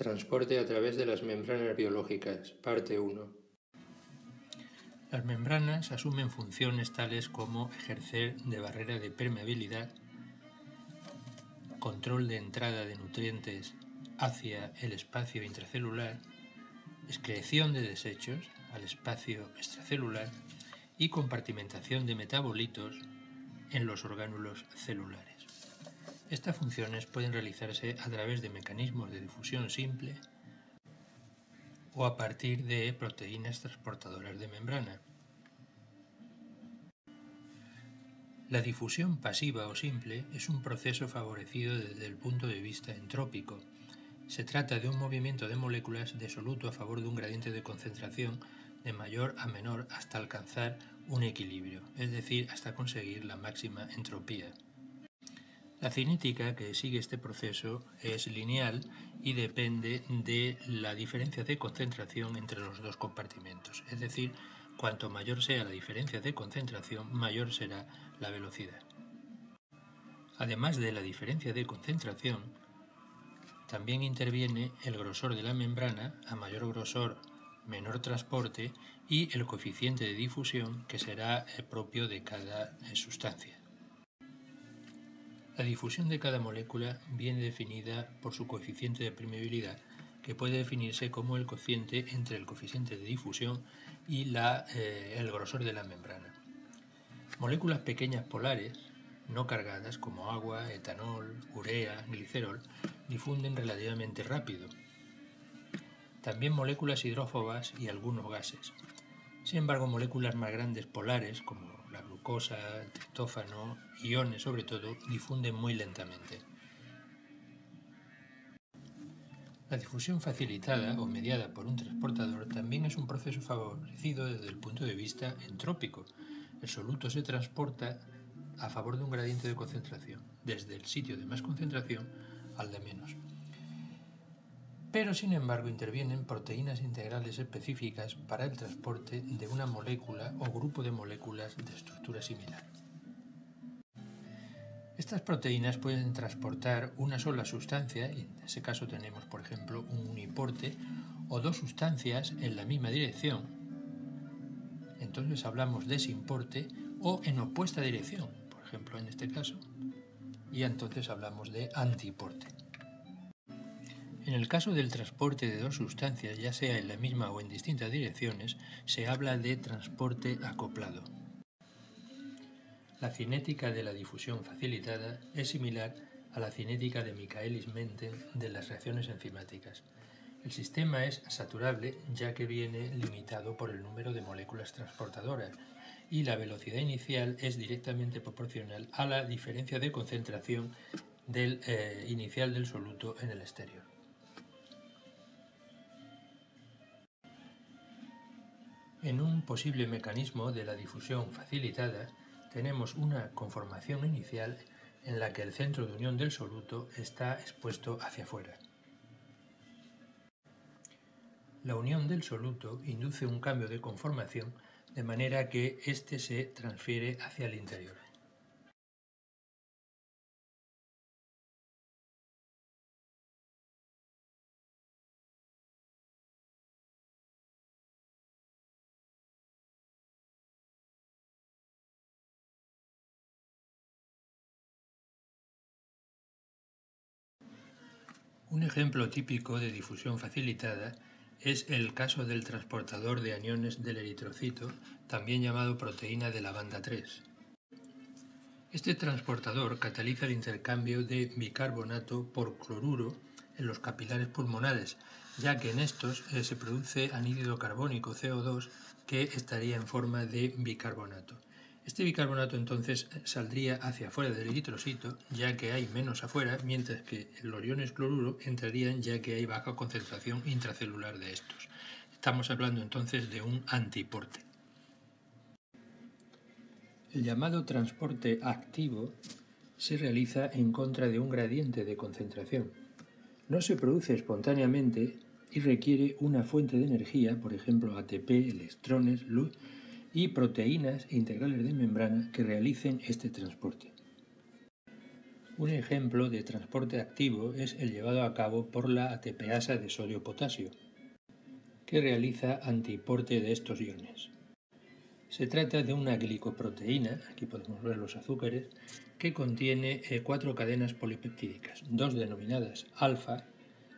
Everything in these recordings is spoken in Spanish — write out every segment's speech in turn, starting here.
Transporte a través de las membranas biológicas, parte 1. Las membranas asumen funciones tales como ejercer de barrera de permeabilidad, control de entrada de nutrientes hacia el espacio intracelular, excreción de desechos al espacio extracelular y compartimentación de metabolitos en los orgánulos celulares. Estas funciones pueden realizarse a través de mecanismos de difusión simple o a partir de proteínas transportadoras de membrana. La difusión pasiva o simple es un proceso favorecido desde el punto de vista entrópico. Se trata de un movimiento de moléculas de soluto a favor de un gradiente de concentración de mayor a menor hasta alcanzar un equilibrio, es decir, hasta conseguir la máxima entropía. La cinética que sigue este proceso es lineal y depende de la diferencia de concentración entre los dos compartimentos, es decir, cuanto mayor sea la diferencia de concentración, mayor será la velocidad. Además de la diferencia de concentración, también interviene el grosor de la membrana, a mayor grosor, menor transporte y el coeficiente de difusión que será propio de cada sustancia. La difusión de cada molécula viene definida por su coeficiente de permeabilidad, que puede definirse como el cociente entre el coeficiente de difusión y la, eh, el grosor de la membrana. Moléculas pequeñas polares, no cargadas como agua, etanol, urea, glicerol, difunden relativamente rápido. También moléculas hidrófobas y algunos gases. Sin embargo, moléculas más grandes polares, como glucosa, triptófano, iones sobre todo, difunden muy lentamente. La difusión facilitada o mediada por un transportador también es un proceso favorecido desde el punto de vista entrópico. El soluto se transporta a favor de un gradiente de concentración, desde el sitio de más concentración al de menos pero sin embargo intervienen proteínas integrales específicas para el transporte de una molécula o grupo de moléculas de estructura similar. Estas proteínas pueden transportar una sola sustancia, y en ese caso tenemos por ejemplo un uniporte, o dos sustancias en la misma dirección. Entonces hablamos de simporte o en opuesta dirección, por ejemplo en este caso, y entonces hablamos de antiporte. En el caso del transporte de dos sustancias, ya sea en la misma o en distintas direcciones, se habla de transporte acoplado. La cinética de la difusión facilitada es similar a la cinética de Michaelis-Menten de las reacciones enzimáticas. El sistema es saturable ya que viene limitado por el número de moléculas transportadoras y la velocidad inicial es directamente proporcional a la diferencia de concentración del, eh, inicial del soluto en el exterior. En un posible mecanismo de la difusión facilitada tenemos una conformación inicial en la que el centro de unión del soluto está expuesto hacia afuera. La unión del soluto induce un cambio de conformación de manera que éste se transfiere hacia el interior. Un ejemplo típico de difusión facilitada es el caso del transportador de aniones del eritrocito, también llamado proteína de la banda 3. Este transportador cataliza el intercambio de bicarbonato por cloruro en los capilares pulmonares, ya que en estos eh, se produce anhídrido carbónico CO2 que estaría en forma de bicarbonato. Este bicarbonato entonces saldría hacia afuera del eritrocito, ya que hay menos afuera, mientras que los iones cloruro entrarían ya que hay baja concentración intracelular de estos. Estamos hablando entonces de un antiporte. El llamado transporte activo se realiza en contra de un gradiente de concentración. No se produce espontáneamente y requiere una fuente de energía, por ejemplo ATP, electrones, luz, y proteínas integrales de membrana que realicen este transporte. Un ejemplo de transporte activo es el llevado a cabo por la ATPasa de sodio-potasio, que realiza antiporte de estos iones. Se trata de una glicoproteína, aquí podemos ver los azúcares, que contiene eh, cuatro cadenas polipeptídicas, dos denominadas alfa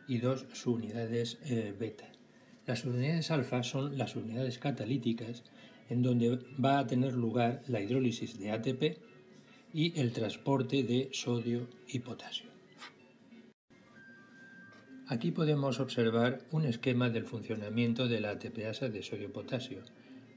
y dos subunidades eh, beta. Las unidades alfa son las unidades catalíticas en donde va a tener lugar la hidrólisis de ATP y el transporte de sodio y potasio. Aquí podemos observar un esquema del funcionamiento de la ATPasa de sodio-potasio.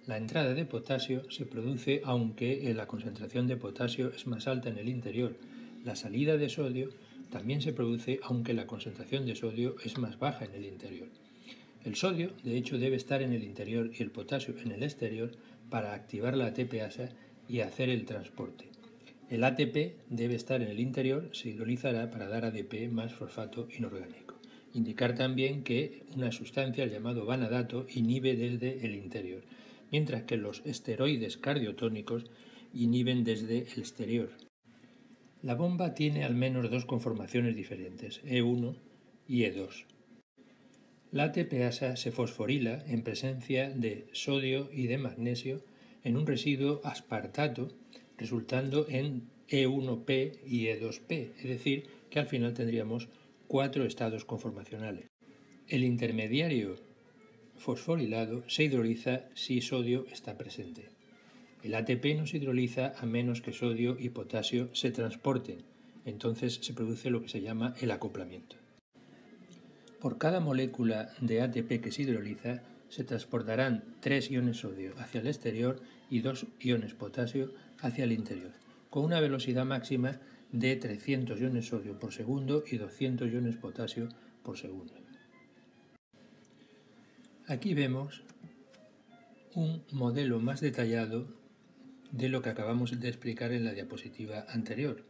La entrada de potasio se produce aunque la concentración de potasio es más alta en el interior. La salida de sodio también se produce aunque la concentración de sodio es más baja en el interior. El sodio, de hecho, debe estar en el interior y el potasio en el exterior para activar la ATPasa y hacer el transporte. El ATP debe estar en el interior, se hidrolizará para dar ADP más fosfato inorgánico. Indicar también que una sustancia, el llamado vanadato, inhibe desde el interior, mientras que los esteroides cardiotónicos inhiben desde el exterior. La bomba tiene al menos dos conformaciones diferentes, E1 y E2. La ATPasa se fosforila en presencia de sodio y de magnesio en un residuo aspartato resultando en E1P y E2P, es decir, que al final tendríamos cuatro estados conformacionales. El intermediario fosforilado se hidroliza si sodio está presente. El ATP no se hidroliza a menos que sodio y potasio se transporten, entonces se produce lo que se llama el acoplamiento. Por cada molécula de ATP que se hidroliza, se transportarán tres iones sodio hacia el exterior y dos iones potasio hacia el interior, con una velocidad máxima de 300 iones sodio por segundo y 200 iones potasio por segundo. Aquí vemos un modelo más detallado de lo que acabamos de explicar en la diapositiva anterior.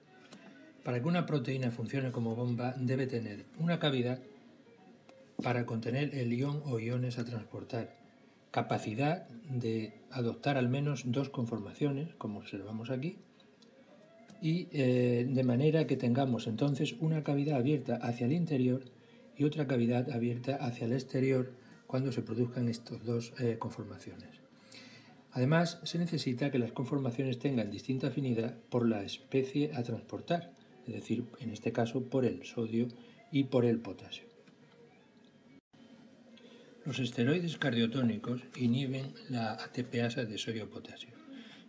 Para que una proteína funcione como bomba debe tener una cavidad para contener el ion o iones a transportar, capacidad de adoptar al menos dos conformaciones, como observamos aquí, y eh, de manera que tengamos entonces una cavidad abierta hacia el interior y otra cavidad abierta hacia el exterior cuando se produzcan estas dos eh, conformaciones. Además, se necesita que las conformaciones tengan distinta afinidad por la especie a transportar, es decir, en este caso por el sodio y por el potasio. Los esteroides cardiotónicos inhiben la ATPasa de sodio-potasio.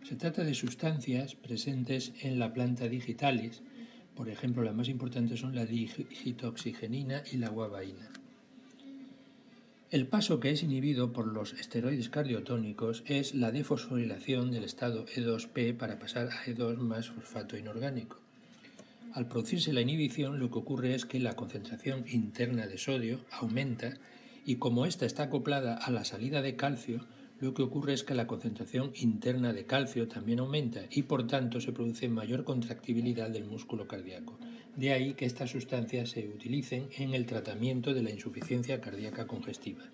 Se trata de sustancias presentes en la planta digitalis, por ejemplo, las más importantes son la digitoxigenina y la guavaína. El paso que es inhibido por los esteroides cardiotónicos es la defosforilación del estado E2P para pasar a E2 más fosfato inorgánico. Al producirse la inhibición, lo que ocurre es que la concentración interna de sodio aumenta y como ésta está acoplada a la salida de calcio, lo que ocurre es que la concentración interna de calcio también aumenta y por tanto se produce mayor contractibilidad del músculo cardíaco. De ahí que estas sustancias se utilicen en el tratamiento de la insuficiencia cardíaca congestiva.